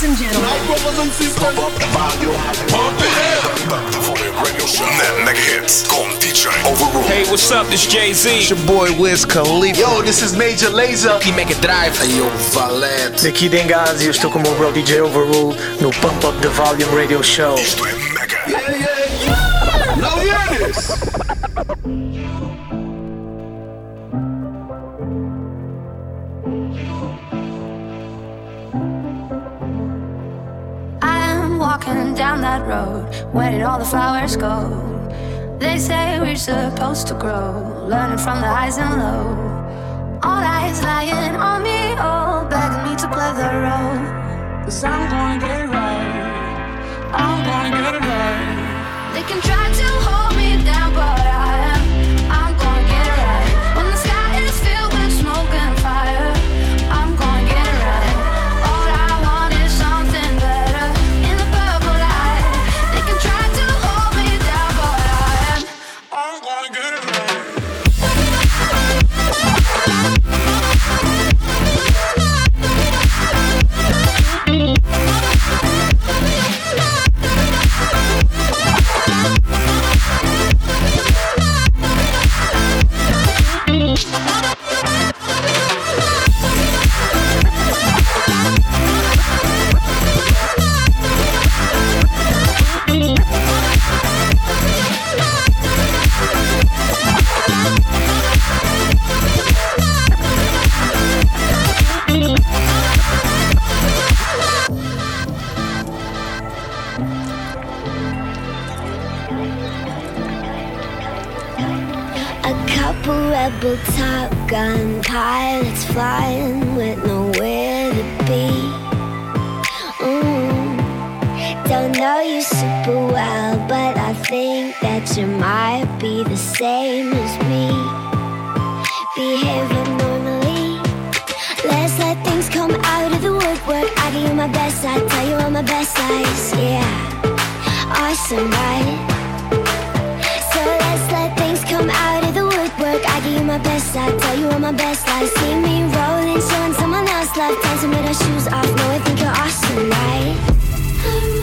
Ladies and gentlemen. My brothers and sisters. Pump up the volume. Pump it up. The volume radio show. Mega hits con DJ Overrule. Hey, what's up? This Jay-Z. It's your boy Wiz Khalifa. Yo, this is Major Lazer. Aqui Make It Drive. Hey, yo, Valete. Daqui Dengazi, eu estou com o meu bro DJ Overrule no Pump Up the Volume Radio Show. Isto é Mega. Yeah, yeah, yeah. Now hear this. Walking down that road. Where did all the flowers go? They say we're supposed to grow, learning from the highs and lows. All eyes lying on me, all begging me to play the role. Cause I'm gonna get it right. I'm gonna get it right. They can try to hold me down, but gun pilots flying with nowhere to be. Mm. Don't know you super well, but I think that you might be the same as me. Behave abnormally. Let's let things come out of the woodwork. I give you my best, I tell you all my best lies. Yeah, awesome, right? I give you my best, I tell you all my best lies. See me rolling, showing someone else love, dancing with our shoes off. No, I think you're awesome, right?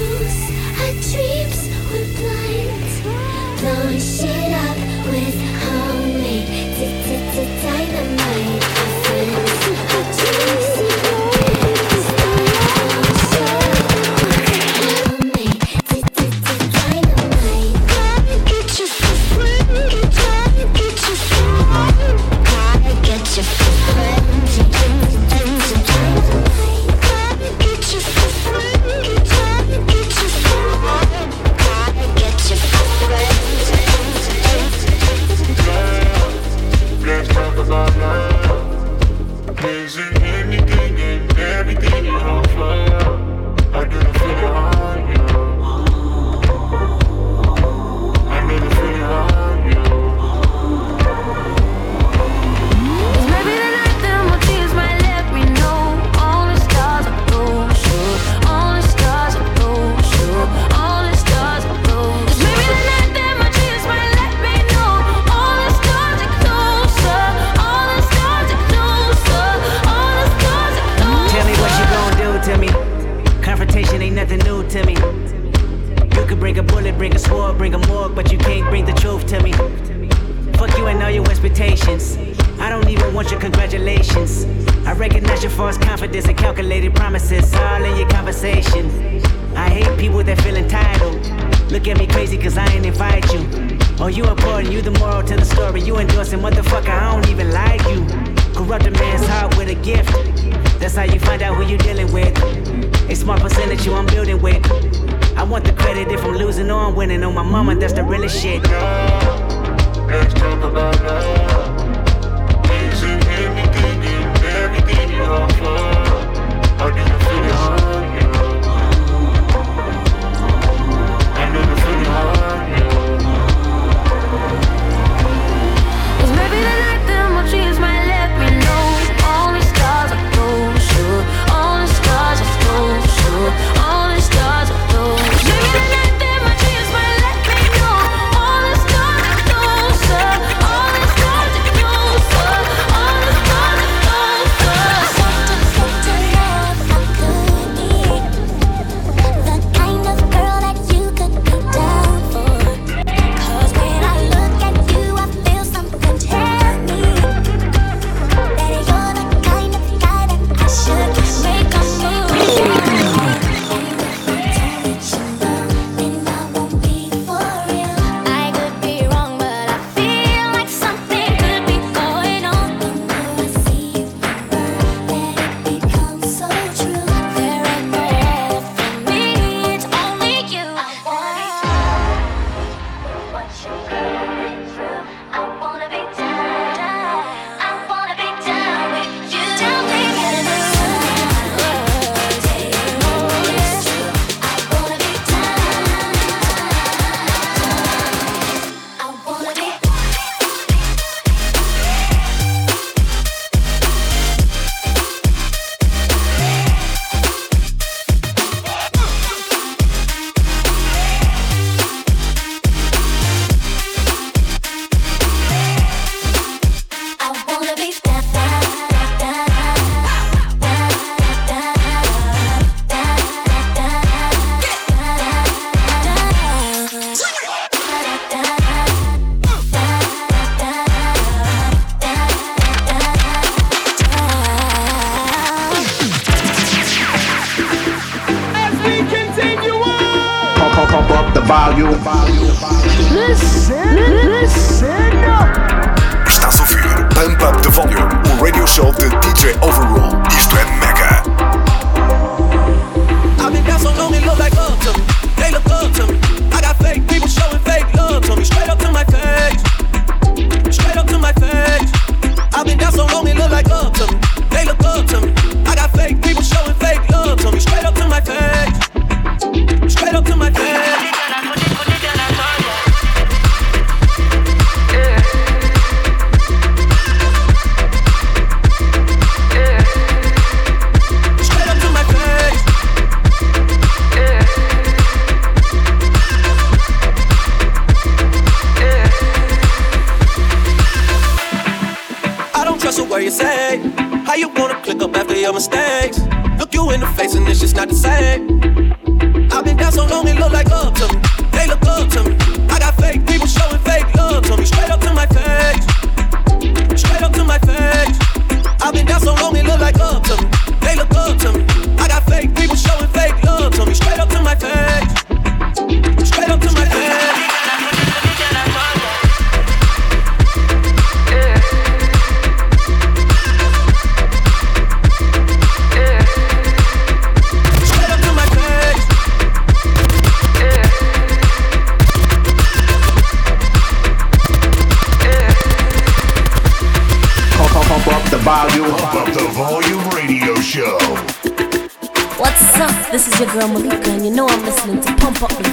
Estás a ouvir Pump Up the Volume, o radio show de DJ Overrule.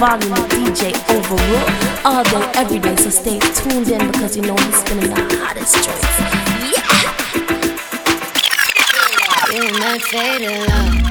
volume of DJ Overrule. All day, every day, so stay tuned in because you know he's spinning the hottest tracks. Yeah! You my fatal love.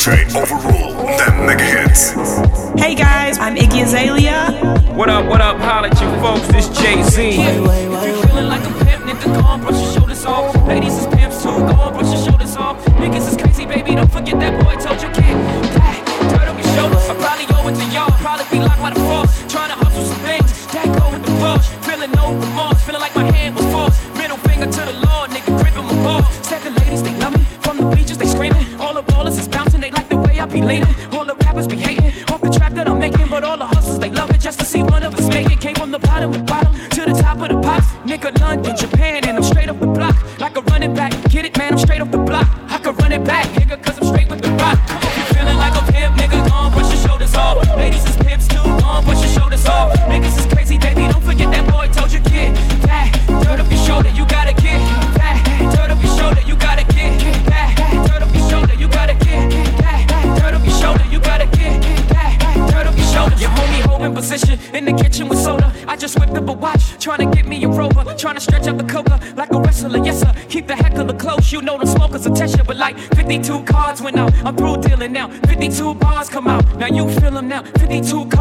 DJ Overrule, them mega hits. Hey guys, I'm Iggy Azalea. What up, what up, holla at you folks, this Jay Z. Yeah, if you feeling like a pimp, nigga, go on, brush your shoulders off. Ladies is pimps too, go on, brush your shoulders off. Niggas is crazy, baby, don't forget that boy told you, kid. Your shoulders. I'm probably over to y'all, probably be locked by the. 52 bars come out. Now you feel them now. 52 come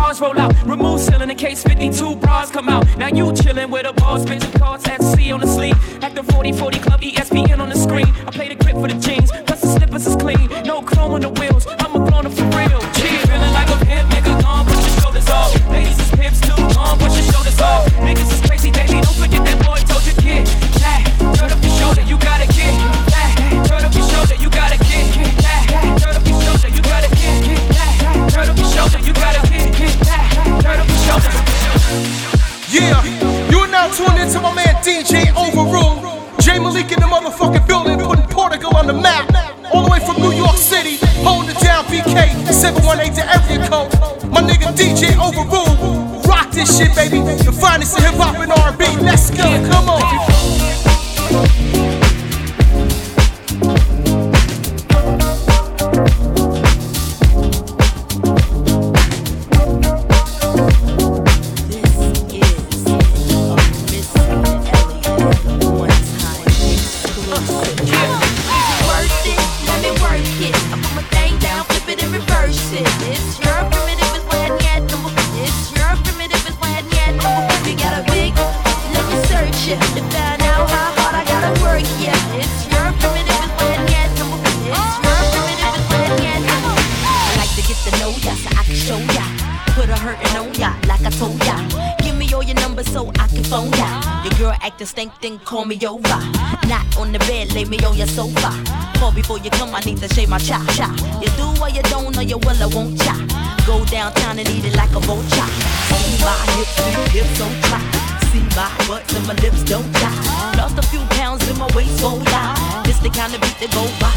time to beat the go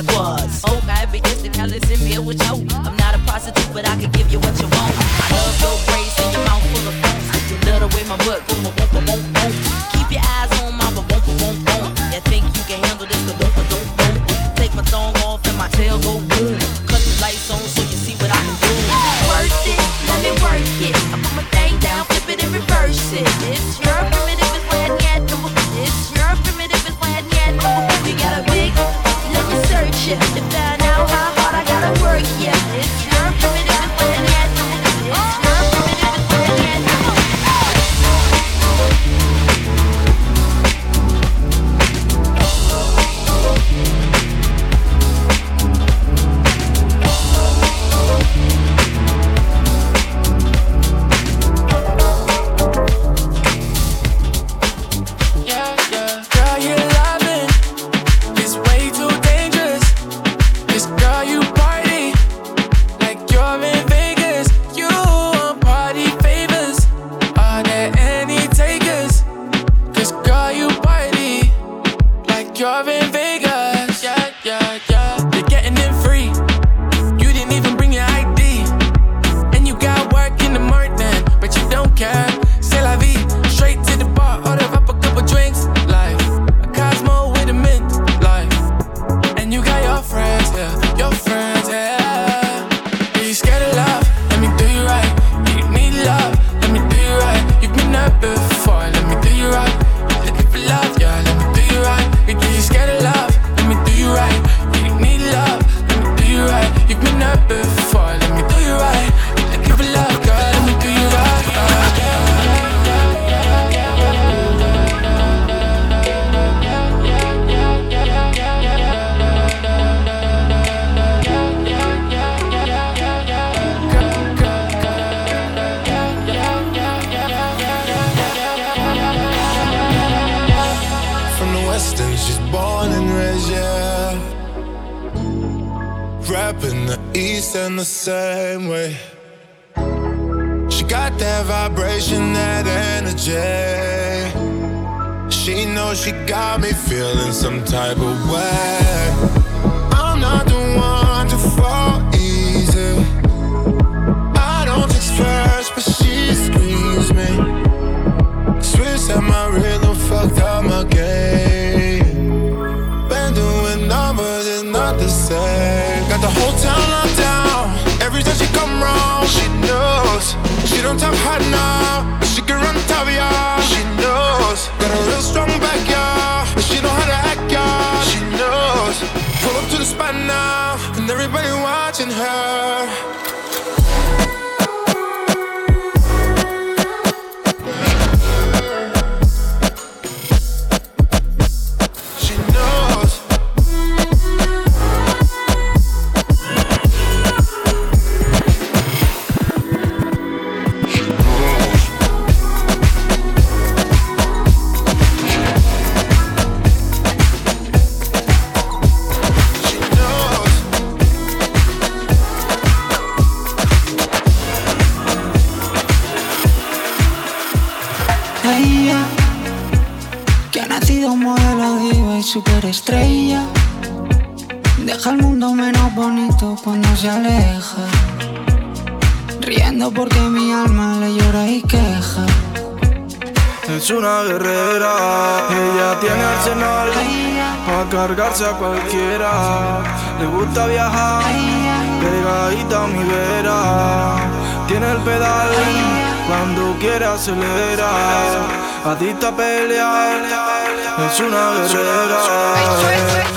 agora. rapping the east in the same way. She got that vibration, that energy. She knows she got me feeling some type of way. I'm not the one to fall easy. I don't text first, but she screams me. Switch at my rhythm, fucked up my game. don't talk hard now. She can run top yeah. Superestrella. Deja el mundo menos bonito cuando se aleja. Riendo porque mi alma le llora y queja. Es una guerrera, ella tiene arsenal para cargarse a cualquiera. Le gusta viajar, pegadita a mi vera. Tiene el pedal cuando quiere acelerar. Adicta a pelear, es una guerrera.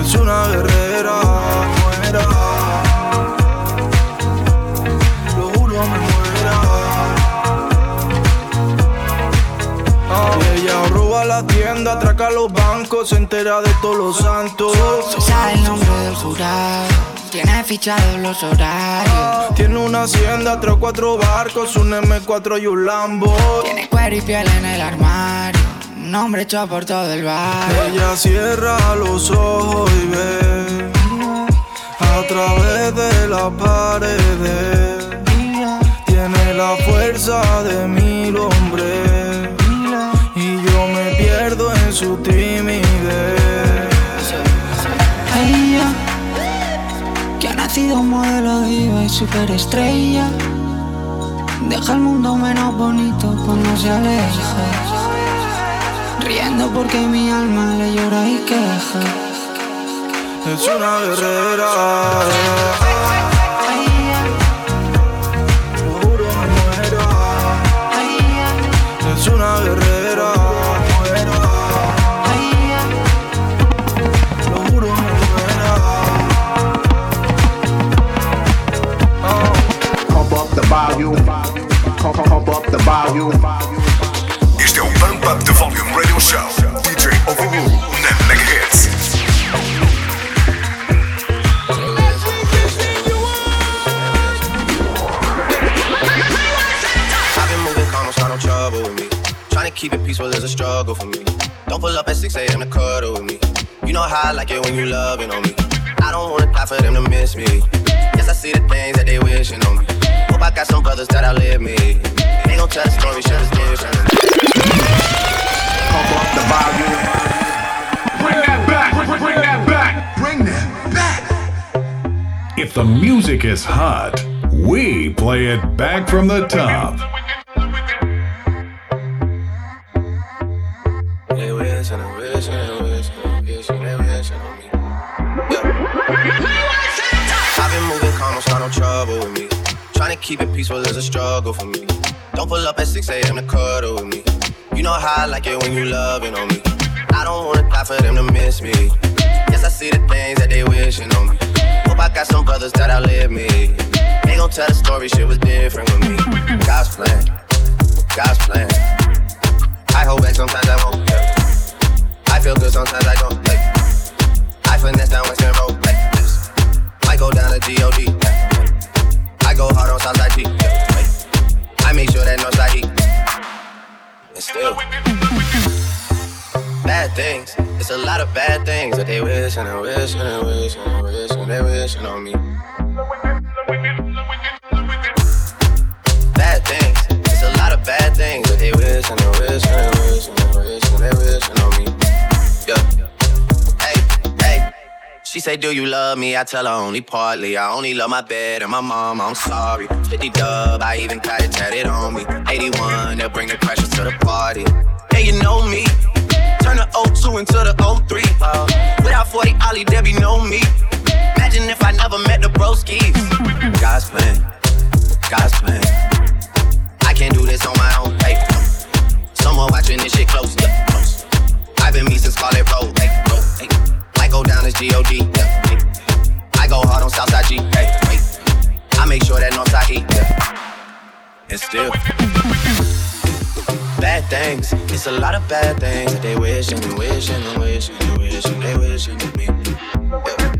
es una guerrera, muera. Lo juro, me muera. Y ella roba la tienda, atraca los bancos, se entera de todos los santos. Sabe el nombre del jurado. Tiene fichados los horarios. Tiene una hacienda, tres o cuatro barcos, un M4 y un Lambo. Tiene cuero y piel en el armario. Un hombre hecho por todo el barrio. Ella cierra los ojos y ve a través de la paredes. Tiene la fuerza de mil hombres y yo me pierdo en su timidez. Nacido modelo diva y superestrella, deja el mundo menos bonito cuando se aleja. Riendo porque mi alma le llora y queja. Es una guerrera. We back from the top. I've been moving calm, don't start no trouble with me. Trying to keep it peaceful is a struggle for me. Don't pull up at 6 a.m. to cuddle with me. You know how I like it when you loving on me. I don't wanna die for them to miss me. Yes, I see the things that they wishing on me. Hope I got some brothers that outlive me. Gon' tell the story, shit was different with me. God's plan, God's plan. I hold back sometimes I won't. yeah. I feel good sometimes I don't. Like, I finesse down Weston Road. This. Might go down to G.O.D. yeah. I go hard on Southside G. yeah. I make sure that Northside heat. And still, bad things. It's a lot of bad things that they wish and they wish and they wish and they wish and they wishing on me. Do you love me? I tell her only partly. I only love my bed and my mom. I'm sorry. 50 dub, I even got it tatted on me. 81, they'll bring the crashers to the party. Hey, you know me. Turn the 02 into the 03. Uh, without 40 Ollie, be no me. Imagine if I never met the broskies. God's plan, God's plan. I can't do this on my own. Hey, someone watching this shit close, yeah, close. I've been me since Scarlett Road. Hey, go down as G.O.D. Yeah. I go hard on Southside G. Hey, wait. I make sure that Northside heat. Yeah. And still. Bad things, it's a lot of bad things that they wish and they wish and they wish and they wish and they wish on me. Yeah.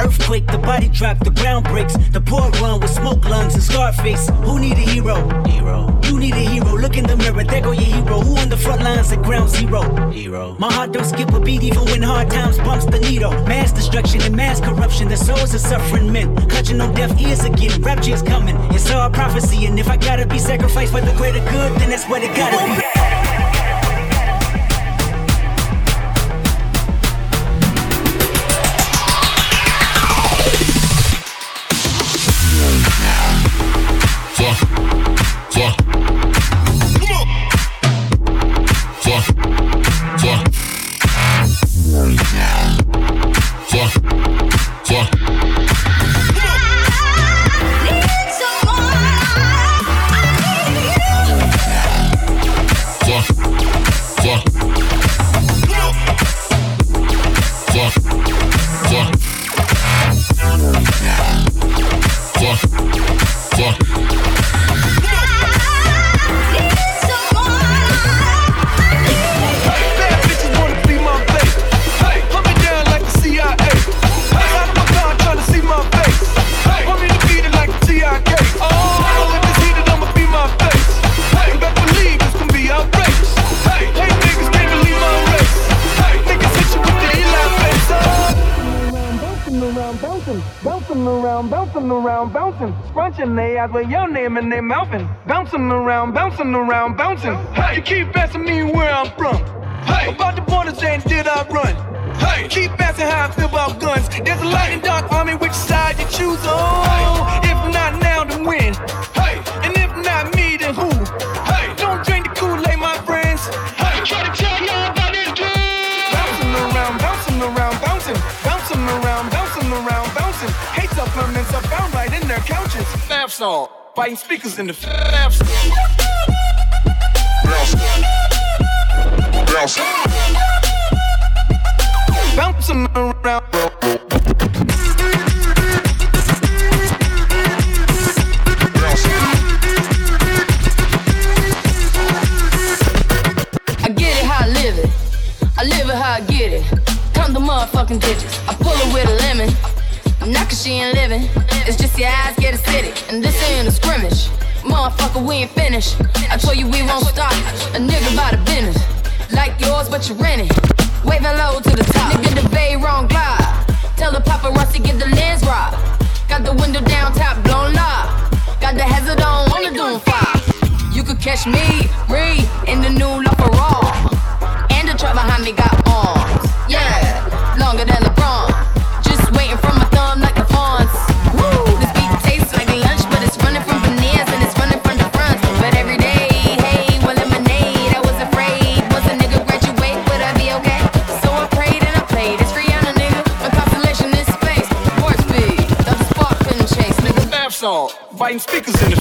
Earthquake, the body drop, the ground breaks. The poor run with smoke lungs and scar face. Who need a hero? Hero. You need a hero. Look in the mirror, there go your hero. Who on the front lines at ground zero? Hero. My heart don't skip a beat even when hard times bumps the needle. Mass destruction and mass corruption. The souls of suffering men. Clutching on deaf ears again. Rapture's coming. It's all prophecy. And if I gotta be sacrificed for the greater good, then that's what it gotta be. raps on, biting speakers in the flaps. Bounce. Bounce. Bouncing around. she ain't living. It's just your eyes get acidic. And this ain't a scrimmage. Motherfucker, we ain't finished. I told you we won't stop. A nigga by the business. Like yours, but you rent it. Waving low to the top. Nigga, the bay wrong glide. Tell the paparazzi get the lens robbed. Got the window down, top blown up. Got the hazard on, only doing five. You could catch me, re, in the new LaFerrari. And the truck behind me got on. speakers in the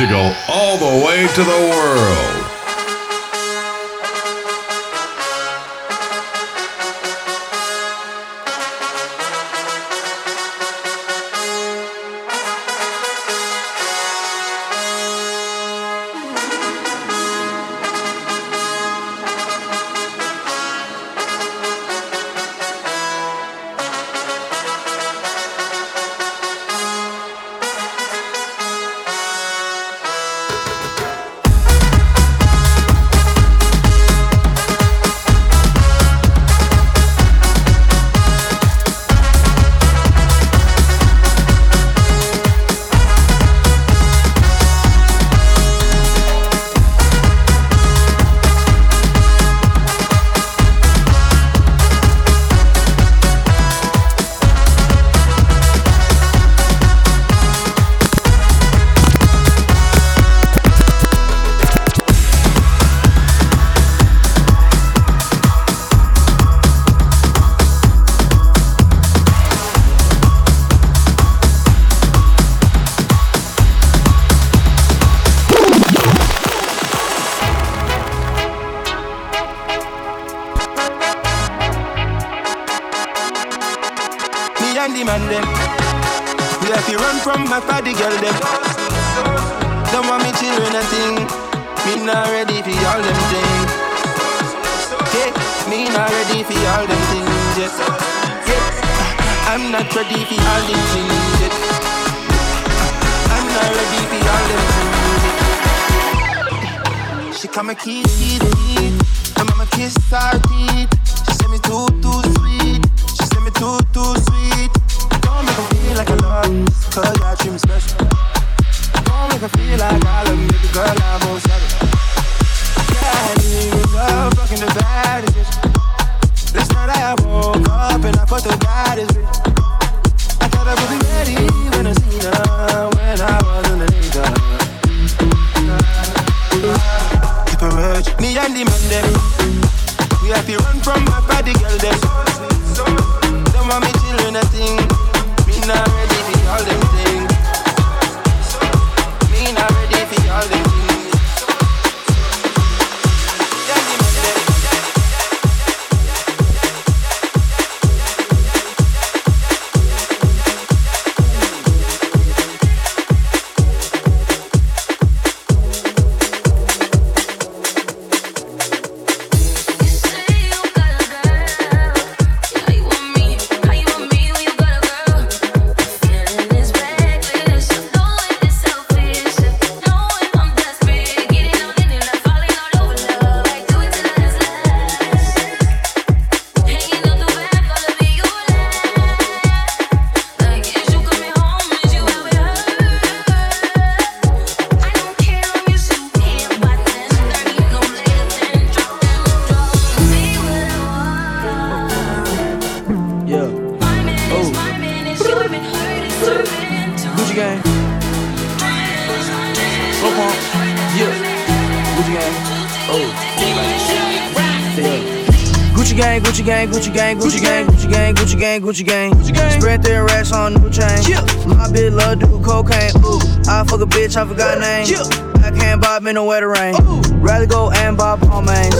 Portugal all the way to the Gucci gang. Slow pump. Yeah. Gucci gang. Oh. Yeah. Gucci gang, Gucci gang, Gucci gang, Gucci gang, Gucci gang, Gucci gang, Gucci gang. Gucci gang. Spread their racks on new chain. Yeah. My bitch love do cocaine. Ooh, I fuck a bitch, I forgot name. Yeah. I can't bob in the weather rain. Ooh. Rather go and bob on mains.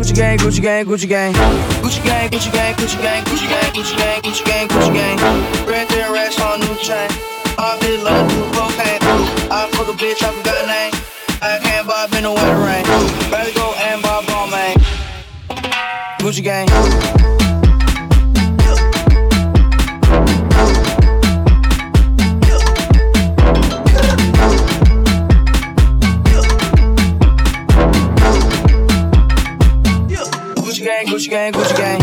Gucci gang, Gucci gang, Gucci gang. Gucci gang, Gucci gang, Gucci gang, Gucci gang, Gucci gang, Gucci gang, Gucci gang. Spread their racks on new chain. My bitch love do cocaine. I fuck a bitch, I forgot name. I can't bob in the weather rain. Rather go and bob on gang. Gucci gang, Gucci gang. Gucci gang,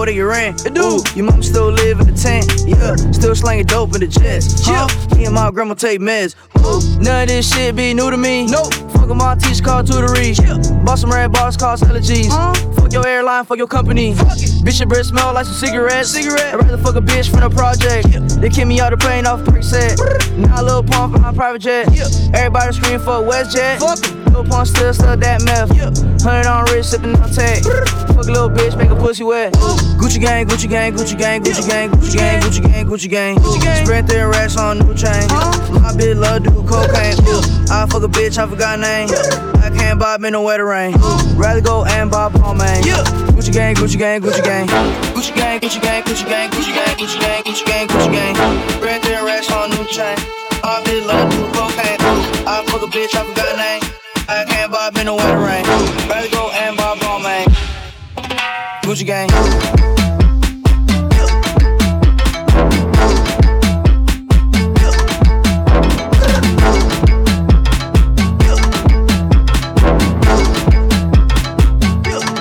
more than. It do. Ooh, your mom still live in the tent. Yeah, still slanging dope in the jets. Huh? Yeah. Me and my grandma take meds. Ooh, none of this shit be new to me. Nope. Fuck my teacher called tutory. Yeah. Bought some red bars, cost allergies. Huh? Fuck your airline, fuck your company. Fuck it. Bitch, your breath smell like some cigarettes. Cigarette. I'd rather fuck a bitch from the project. Yeah. They kick me out the plane off Percocet. now a Lil Pump my private jet. Yeah. Everybody scream for WestJet. Fuck em. Lil Pump still stuck that meth. Hundred on wrist, sipping on tech. Fuck a little bitch, make a pussy wet. Gucci gang, Gucci gang, Gucci gang, Gucci gang, Gucci gang, Gucci gang, Gucci gang. Spread their racks on new chain. My bitch love do cocaine. I fuck a bitch, I forgot name. I can't buy me no wetter rain. Rather go and buy Balmain. Gucci gang, Gucci gang, Gucci gang. Gucci gang, Gucci gang, Gucci gang, Gucci gang, Gucci gang, Gucci gang, Gucci gang. Spread their racks on new chain. My bitch love do cocaine. I fuck a bitch, I forgot name. I can't buy me no wetter rain. Rather go and. Gucci gang.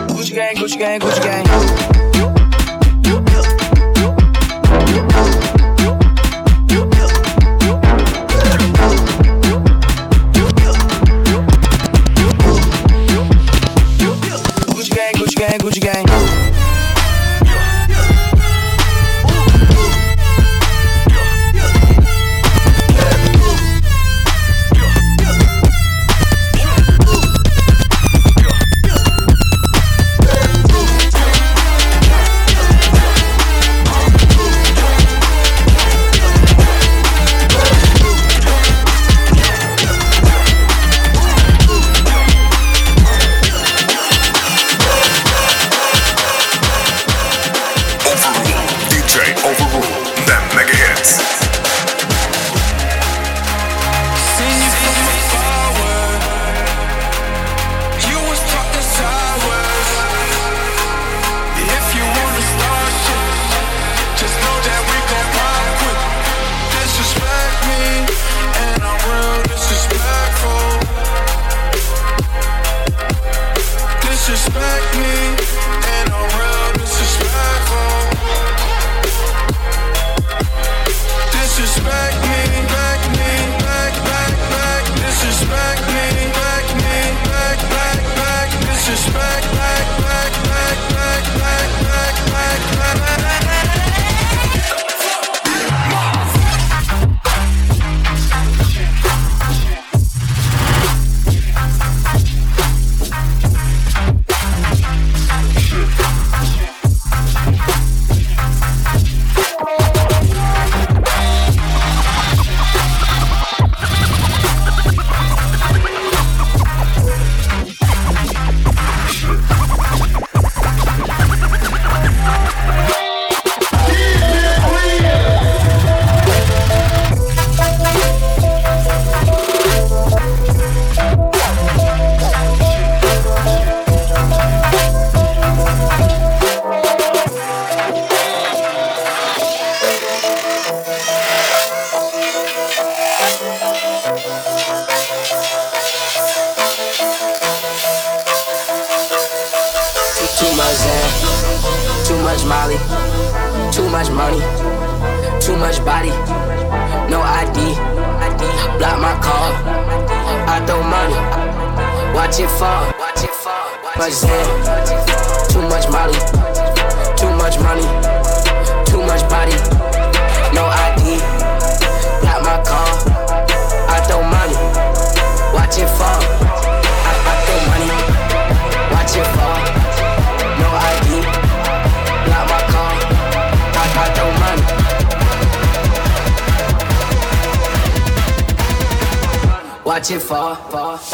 Gucci gang, Gucci gang, Gucci gang. Much Xan, too much Molly, too much money, too much body, no ID. Block my call, I throw money, watch it fall. Much Xan, too much Molly, too much money, too much body, no ID. Block my call, I throw money, watch it fall. Watch it fall, fall.